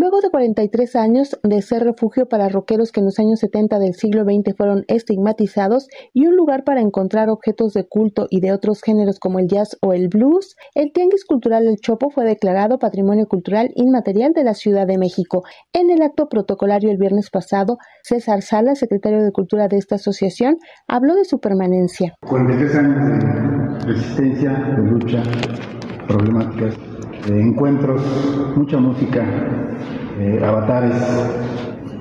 Luego de 43 años de ser refugio para rockeros que en los años 70 del siglo XX fueron estigmatizados y un lugar para encontrar objetos de culto y de otros géneros como el jazz o el blues, el Tianguis Cultural El Chopo fue declarado Patrimonio Cultural Inmaterial de la Ciudad de México. En el acto protocolario el viernes pasado, César Sala, secretario de Cultura de esta asociación, habló de su permanencia. 43 años de resistencia, de lucha, problemáticas encuentros, mucha música, eh, avatares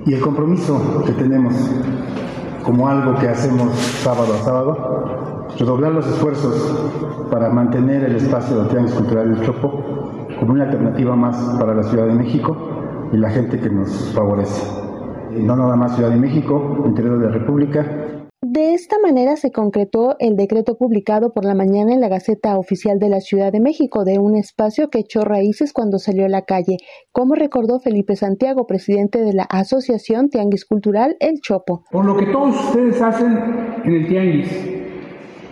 y el compromiso que tenemos como algo que hacemos sábado a sábado, redoblar los esfuerzos para mantener el espacio de Tianguis Cultural del Chopo como una alternativa más para la Ciudad de México y la gente que nos favorece. No nada más Ciudad de México, interior de la República, de esta manera se concretó el decreto publicado por la mañana en la Gaceta Oficial de la Ciudad de México de un espacio que echó raíces cuando salió a la calle, como recordó Felipe Santiago, presidente de la Asociación Tianguis Cultural El Chopo. Por lo que todos ustedes hacen en el Tianguis,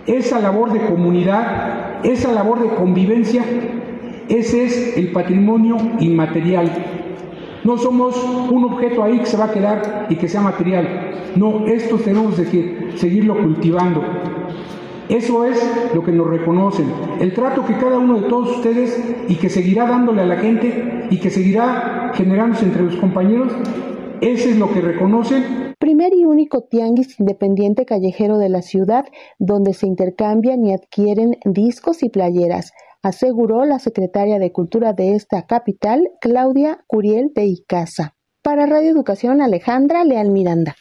esa labor de comunidad, esa labor de convivencia, ese es el patrimonio inmaterial no somos un objeto ahí que se va a quedar y que sea material. No, esto tenemos que seguirlo cultivando. Eso es lo que nos reconocen. El trato que cada uno de todos ustedes y que seguirá dándole a la gente y que seguirá generándose entre los compañeros, ese es lo que reconocen. Primer y único tianguis independiente callejero de la ciudad donde se intercambian y adquieren discos y playeras aseguró la secretaria de Cultura de esta capital, Claudia Curiel de Icaza. Para Radio Educación, Alejandra Leal Miranda.